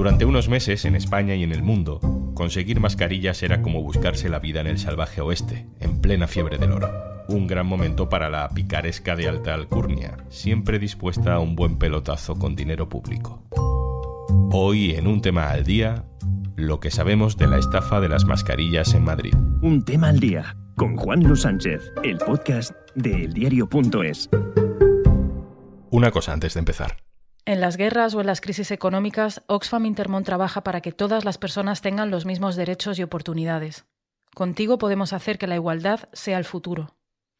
Durante unos meses, en España y en el mundo, conseguir mascarillas era como buscarse la vida en el salvaje oeste, en plena fiebre del oro. Un gran momento para la picaresca de alta alcurnia, siempre dispuesta a un buen pelotazo con dinero público. Hoy, en un tema al día, lo que sabemos de la estafa de las mascarillas en Madrid. Un tema al día, con Juan Luis Sánchez, el podcast de eldiario.es. Una cosa antes de empezar. En las guerras o en las crisis económicas, Oxfam Intermón trabaja para que todas las personas tengan los mismos derechos y oportunidades. Contigo podemos hacer que la igualdad sea el futuro.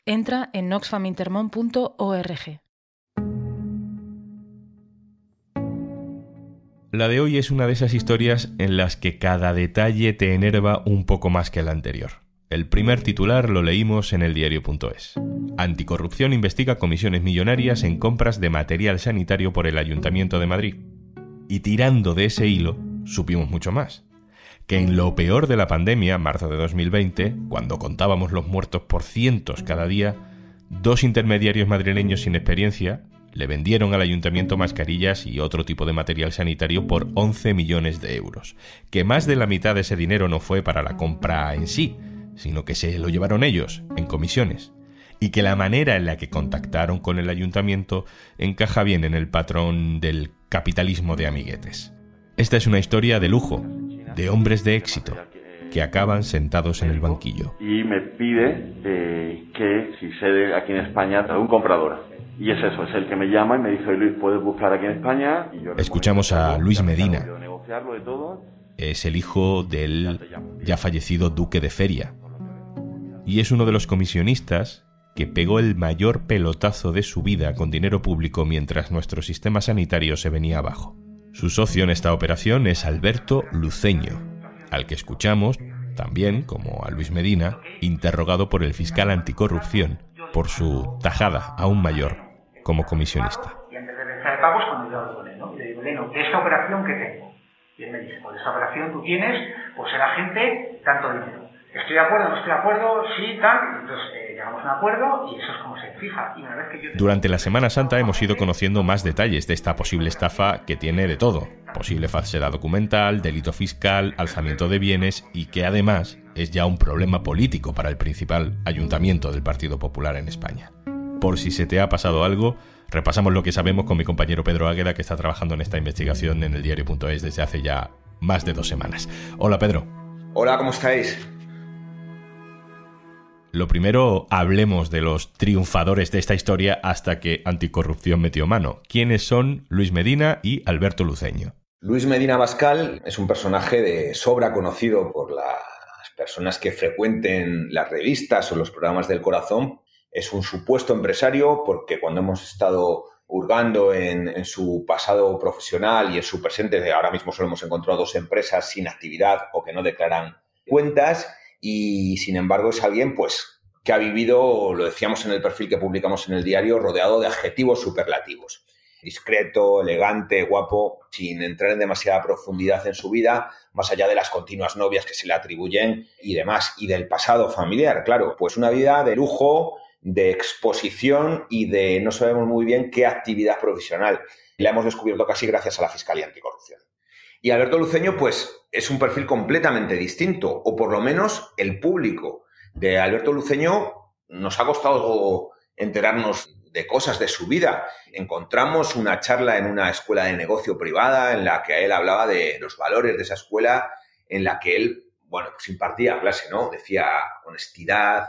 Entra en oxfamintermon.org. La de hoy es una de esas historias en las que cada detalle te enerva un poco más que el anterior. El primer titular lo leímos en el diario.es. Anticorrupción investiga comisiones millonarias en compras de material sanitario por el Ayuntamiento de Madrid. Y tirando de ese hilo, supimos mucho más. Que en lo peor de la pandemia, marzo de 2020, cuando contábamos los muertos por cientos cada día, dos intermediarios madrileños sin experiencia le vendieron al ayuntamiento mascarillas y otro tipo de material sanitario por 11 millones de euros. Que más de la mitad de ese dinero no fue para la compra en sí, sino que se lo llevaron ellos, en comisiones, y que la manera en la que contactaron con el ayuntamiento encaja bien en el patrón del capitalismo de amiguetes. Esta es una historia de lujo, de hombres de éxito, que acaban sentados en el banquillo. Y me pide eh, que si sé aquí en España un comprador. Y es eso, es el que me llama y me dice, Luis, puedes buscar aquí en España. Y yo Escuchamos a Luis Medina. Es el hijo del ya fallecido duque de Feria, y es uno de los comisionistas que pegó el mayor pelotazo de su vida con dinero público mientras nuestro sistema sanitario se venía abajo. Su socio en esta operación es Alberto Luceño, al que escuchamos, también, como a Luis Medina, interrogado por el fiscal anticorrupción por su tajada aún mayor como comisionista. Y antes de pensar pagos, cuando yo hablo con él, ¿no? Y le digo, Leno, ¿de esta operación que tengo? Y él me dice, pues esa operación tú tienes, pues será gente, tanto dinero. Estoy de acuerdo, no estoy de acuerdo, sí, tal. Entonces eh, llegamos a un acuerdo y eso es como se fija. Durante la Semana Santa hemos ido conociendo más detalles de esta posible estafa que tiene de todo. Posible falsedad documental, delito fiscal, alzamiento de bienes y que además es ya un problema político para el principal ayuntamiento del Partido Popular en España. Por si se te ha pasado algo, repasamos lo que sabemos con mi compañero Pedro Águeda que está trabajando en esta investigación en el diario.es desde hace ya más de dos semanas. Hola Pedro. Hola, ¿cómo estáis? Lo primero, hablemos de los triunfadores de esta historia hasta que Anticorrupción metió mano. ¿Quiénes son Luis Medina y Alberto Luceño? Luis Medina Bascal es un personaje de sobra conocido por las personas que frecuenten las revistas o los programas del corazón. Es un supuesto empresario porque cuando hemos estado hurgando en, su pasado profesional y en su presente, ahora mismo solo hemos encontrado dos empresas sin actividad o que no declaran cuentas y sin embargo es alguien pues que ha vivido, lo decíamos en el perfil que publicamos en el diario, rodeado de adjetivos superlativos. Discreto, elegante, guapo, sin entrar en demasiada profundidad en su vida, más allá de las continuas novias que se le atribuyen y demás, y del pasado familiar, claro, pues una vida de lujo, de exposición y de no sabemos muy bien qué actividad profesional. La hemos descubierto casi gracias a la Fiscalía Anticorrupción. Y Alberto Luceño, pues es un perfil completamente distinto, o por lo menos el público de Alberto Luceño nos ha costado enterarnos de cosas de su vida. Encontramos una charla en una escuela de negocio privada en la que él hablaba de los valores de esa escuela, en la que él, bueno, pues impartía clase, ¿no? Decía honestidad,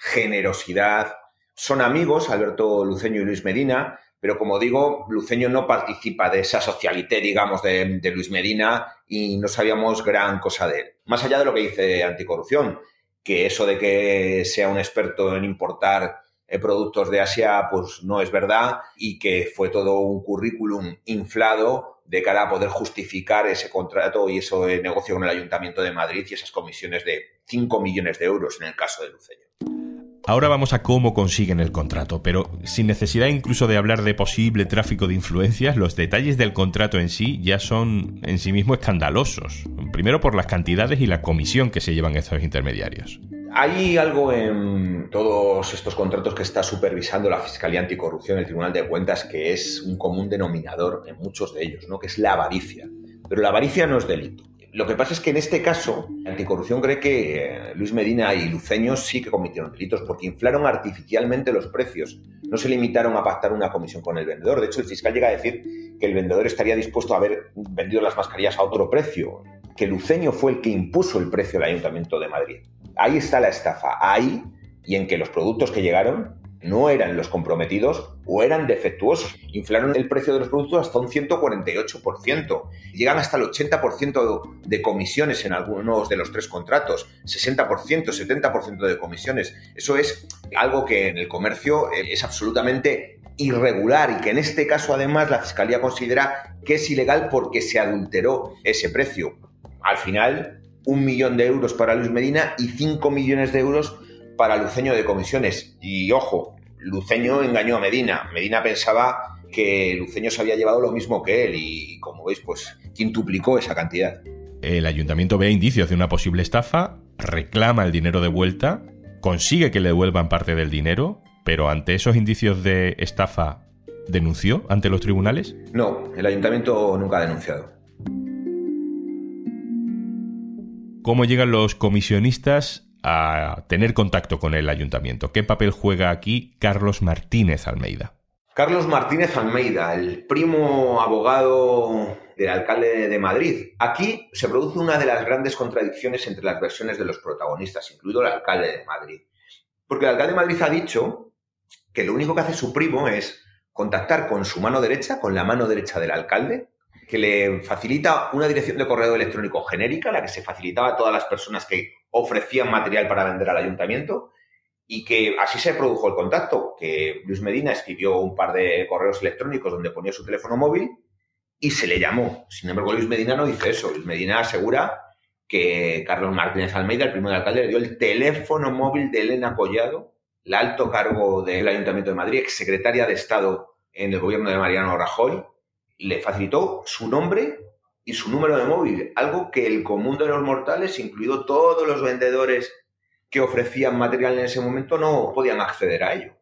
generosidad. Son amigos, Alberto Luceño y Luis Medina, pero como digo, Luceño no participa de esa socialité, digamos, de, Luis Medina y no sabíamos gran cosa de él. Más allá de lo que dice Anticorrupción, que eso de que sea un experto en importar eh, productos de Asia, pues no es verdad y que fue todo un currículum inflado de cara a poder justificar ese contrato y ese negocio con el Ayuntamiento de Madrid y esas comisiones de 5 millones de euros en el caso de Luceño. Ahora vamos a cómo consiguen el contrato, pero sin necesidad incluso de hablar de posible tráfico de influencias, los detalles del contrato en sí ya son en sí mismo escandalosos. Primero por las cantidades y la comisión que se llevan estos intermediarios. Hay algo en todos estos contratos que está supervisando la Fiscalía Anticorrupción, el Tribunal de Cuentas, que es un común denominador en muchos de ellos, ¿no? que es la avaricia. pero la avaricia no es delito. Lo que pasa es que en este caso, anticorrupción cree que eh, Luis Medina y Luceño sí que cometieron delitos porque inflaron artificialmente los precios. No se limitaron a pactar una comisión con el vendedor. De hecho, el fiscal llega a decir que el vendedor estaría dispuesto a haber vendido las mascarillas a otro precio, que Luceño fue el que impuso el precio del Ayuntamiento de Madrid. Ahí está la estafa, ahí y en que los productos que llegaron no eran los comprometidos o eran defectuosos. Inflaron el precio de los productos hasta un 148%. Llegan hasta el 80% de comisiones en algunos de los tres contratos, 60%, 70% de comisiones. Eso es algo que en el comercio es absolutamente irregular y que en este caso además la Fiscalía considera que es ilegal porque se adulteró ese precio. Al final, un millón de euros para Luis Medina y 5 millones de euros para Luceño de comisiones. Y ojo, Luceño engañó a Medina. Medina pensaba que Luceño se había llevado lo mismo que él y como veis, pues quintuplicó esa cantidad. El ayuntamiento ve indicios de una posible estafa, reclama el dinero de vuelta, consigue que le devuelvan parte del dinero, pero ante esos indicios de estafa, ¿denunció ante los tribunales? No, el ayuntamiento nunca ha denunciado. ¿Cómo llegan los comisionistas a tener contacto con el ayuntamiento. ¿Qué papel juega aquí Carlos Martínez Almeida? Carlos Martínez Almeida, el primo abogado del alcalde de Madrid. Aquí se produce una de las grandes contradicciones entre las versiones de los protagonistas, incluido el alcalde de Madrid. Porque el alcalde de Madrid ha dicho que lo único que hace su primo es contactar con su mano derecha, con la mano derecha del alcalde, que le facilita una dirección de correo electrónico genérica, la que se facilitaba a todas las personas que ofrecían material para vender al ayuntamiento, y que así se produjo el contacto, que Luis Medina escribió un par de correos electrónicos donde ponía su teléfono móvil y se le llamó. Sin embargo, Luis Medina no dice eso. Luis Medina asegura que Carlos Martínez Almeida, el primer alcalde, le dio el teléfono móvil de Elena Collado, la alto cargo del Ayuntamiento de Madrid, exsecretaria de Estado en el gobierno de Mariano Rajoy, le facilitó su nombre y su número de móvil, algo que el común de los mortales, incluido todos los vendedores que ofrecían material en ese momento, no podían acceder a ello.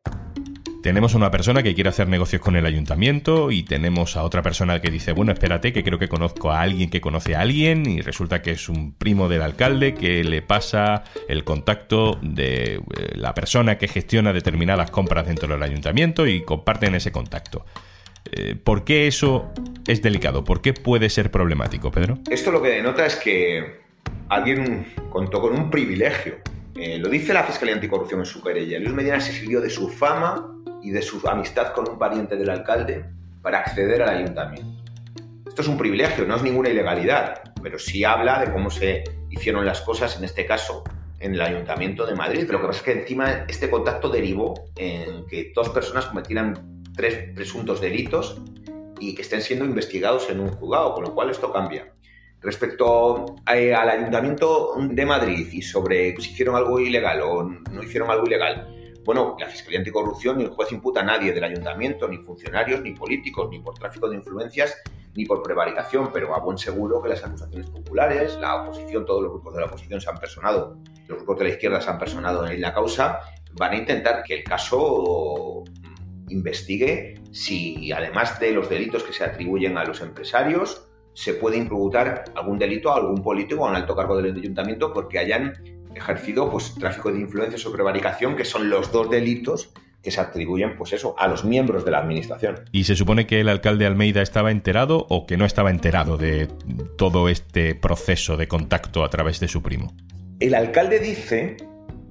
Tenemos una persona que quiere hacer negocios con el ayuntamiento y tenemos a otra persona que dice, bueno, espérate, que creo que conozco a alguien que conoce a alguien y resulta que es un primo del alcalde que le pasa el contacto de eh, la persona que gestiona determinadas compras dentro del ayuntamiento y comparten ese contacto. Eh, ¿Por qué eso es delicado? ¿Por qué puede ser problemático, Pedro? Esto lo que denota es que alguien contó con un privilegio. Eh, lo dice la Fiscalía Anticorrupción en su querella. Luis Medina se sirvió de su fama y de su amistad con un pariente del alcalde para acceder al ayuntamiento. Esto es un privilegio, no es ninguna ilegalidad, pero sí habla de cómo se hicieron las cosas, en este caso, en el Ayuntamiento de Madrid. Lo que pasa es que encima este contacto derivó en que dos personas cometieran tres presuntos delitos y que estén siendo investigados en un juzgado, con lo cual esto cambia. Respecto eh, al Ayuntamiento de Madrid y sobre si hicieron algo ilegal o no hicieron algo ilegal, bueno, la Fiscalía Anticorrupción ni el juez imputa a nadie del ayuntamiento, ni funcionarios, ni políticos, ni por tráfico de influencias, ni por prevaricación, pero a buen seguro que las acusaciones populares, la oposición, todos los grupos de la oposición se han personado, los grupos de la izquierda se han personado en la causa, van a intentar que el caso investigue si, además de los delitos que se atribuyen a los empresarios, se puede imputar algún delito a algún político o a un alto cargo del ayuntamiento porque hayan ejercido pues, tráfico de influencias o prevaricación, que son los dos delitos que se atribuyen, pues eso, a los miembros de la administración. ¿Y se supone que el alcalde Almeida estaba enterado o que no estaba enterado de todo este proceso de contacto a través de su primo? El alcalde dice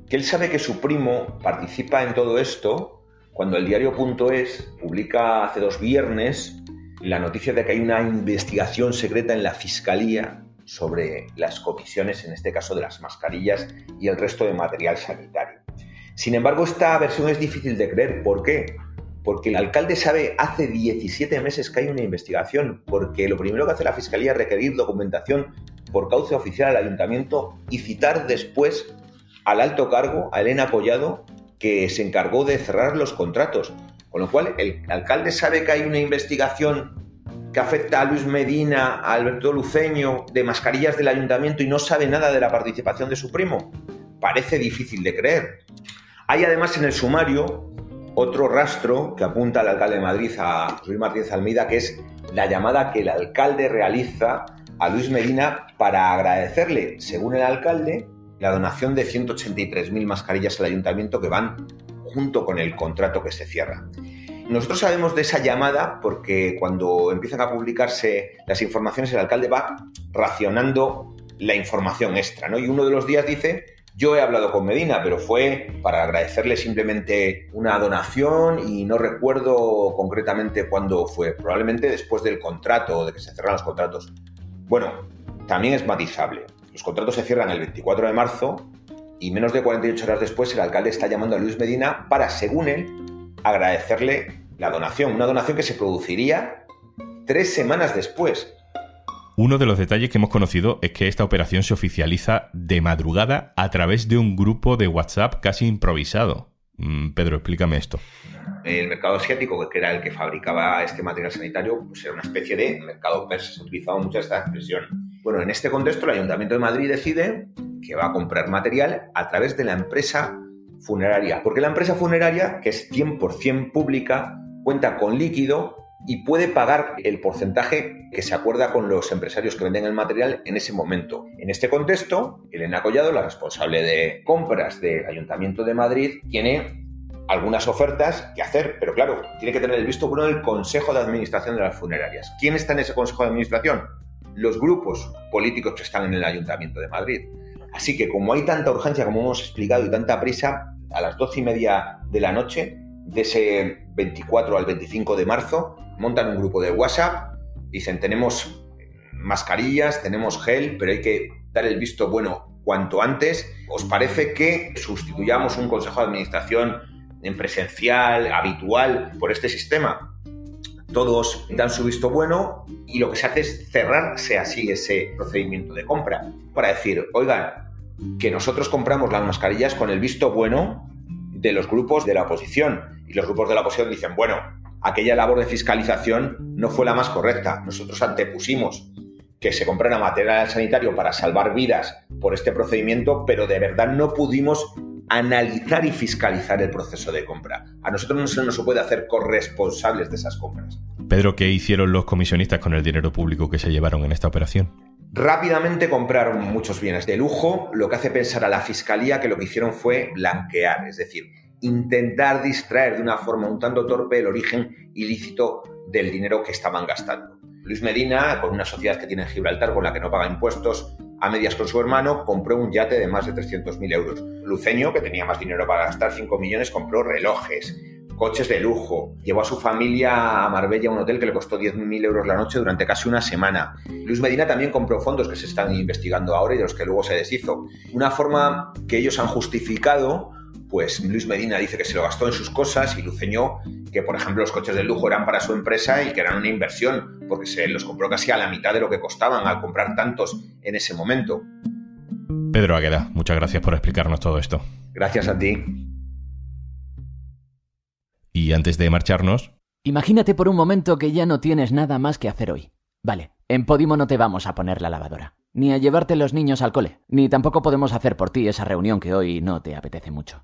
que él sabe que su primo participa en todo esto cuando el diario.es publica hace dos viernes la noticia de que hay una investigación secreta en la Fiscalía sobre las comisiones, en este caso de las mascarillas y el resto de material sanitario. Sin embargo, esta versión es difícil de creer. ¿Por qué? Porque el alcalde sabe hace 17 meses que hay una investigación, porque lo primero que hace la Fiscalía es requerir documentación por cauce oficial al ayuntamiento y citar después al alto cargo, a Elena Collado, que se encargó de cerrar los contratos. Con lo cual, el alcalde sabe que hay una investigación que afecta a Luis Medina, a Alberto Luceño, de mascarillas del ayuntamiento y no sabe nada de la participación de su primo. Parece difícil de creer. Hay además en el sumario otro rastro que apunta al alcalde de Madrid, a Luis Martínez Almeida, que es la llamada que el alcalde realiza a Luis Medina para agradecerle, según el alcalde, la donación de 183.000 mascarillas al ayuntamiento que van junto con el contrato que se cierra. Nosotros sabemos de esa llamada porque cuando empiezan a publicarse las informaciones, el alcalde va racionando la información extra. Y uno de los días dice, yo he hablado con Medina, pero fue para agradecerle simplemente una donación y no recuerdo concretamente cuándo fue, probablemente después del contrato, de que se cerran los contratos. Bueno, también es matizable. Los contratos se cierran el 24 de marzo y menos de 48 horas después el alcalde está llamando a Luis Medina para, según él, agradecerle la donación. Una donación que se produciría tres semanas después. Uno de los detalles que hemos conocido es que esta operación se oficializa de madrugada a través de un grupo de WhatsApp casi improvisado. Mm, Pedro, explícame esto. El mercado asiático, que era el que fabricaba este material sanitario, pues era una especie de mercado persa. Se utilizaba mucho esta expresión. Bueno, en este contexto, el Ayuntamiento de Madrid decide que va a comprar material a través de la empresa funeraria. Porque la empresa funeraria, que es 100% pública, cuenta con líquido y puede pagar el porcentaje que se acuerda con los empresarios que venden el material en ese momento. En este contexto, Elena Collado, la responsable de compras del Ayuntamiento de Madrid, tiene algunas ofertas que hacer, pero claro, tiene que tener el visto bueno del Consejo de Administración de las funerarias. ¿Quién está en ese Consejo de Administración? Los grupos políticos que están en el Ayuntamiento de Madrid. Así que como hay tanta urgencia, como hemos explicado, y tanta prisa, a las doce y media de la noche, de ese 24 al 25 de marzo, montan un grupo de WhatsApp, dicen tenemos mascarillas, tenemos gel, pero hay que dar el visto bueno cuanto antes. ¿Os parece que sustituyamos un consejo de administración en presencial, habitual, por este sistema? Todos dan su visto bueno y lo que se hace es cerrarse así ese procedimiento de compra para decir, oigan, que nosotros compramos las mascarillas con el visto bueno de los grupos de la oposición. Y los grupos de la oposición dicen, bueno, aquella labor de fiscalización no fue la más correcta. Nosotros antepusimos que se comprara material sanitario para salvar vidas por este procedimiento, pero de verdad no pudimos analizar y fiscalizar el proceso de compra. A nosotros no se nos puede hacer corresponsables de esas compras. Pedro, ¿qué hicieron los comisionistas con el dinero público que se llevaron en esta operación? Rápidamente compraron muchos bienes de lujo, lo que hace pensar a la fiscalía que lo que hicieron fue blanquear, es decir, intentar distraer de una forma un tanto torpe el origen ilícito del dinero que estaban gastando. Luis Medina, con una sociedad que tiene en Gibraltar con la que no paga impuestos, a medias con su hermano, compró un yate de más de 300.000 euros. Luceño, que tenía más dinero para gastar 5 millones, compró relojes, coches de lujo. Llevó a su familia a Marbella a un hotel que le costó 10.000 euros la noche durante casi una semana. Luis Medina también compró fondos que se están investigando ahora y de los que luego se deshizo. Una forma que ellos han justificado pues Luis Medina dice que se lo gastó en sus cosas y Luceño que, por ejemplo, los coches de lujo eran para su empresa y que eran una inversión, porque se los compró casi a la mitad de lo que costaban al comprar tantos en ese momento. Pedro Agueda, muchas gracias por explicarnos todo esto. Gracias a ti. Y antes de marcharnos... Imagínate por un momento que ya no tienes nada más que hacer hoy. Vale, en Podimo no te vamos a poner la lavadora, ni a llevarte los niños al cole, ni tampoco podemos hacer por ti esa reunión que hoy no te apetece mucho.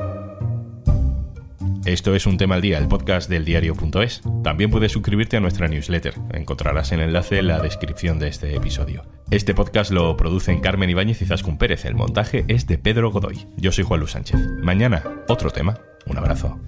Esto es un tema al día, el podcast del diario.es. También puedes suscribirte a nuestra newsletter. Encontrarás el enlace en la descripción de este episodio. Este podcast lo producen Carmen Ibáñez y Zascun Pérez. El montaje es de Pedro Godoy. Yo soy Juan Luis Sánchez. Mañana, otro tema. Un abrazo.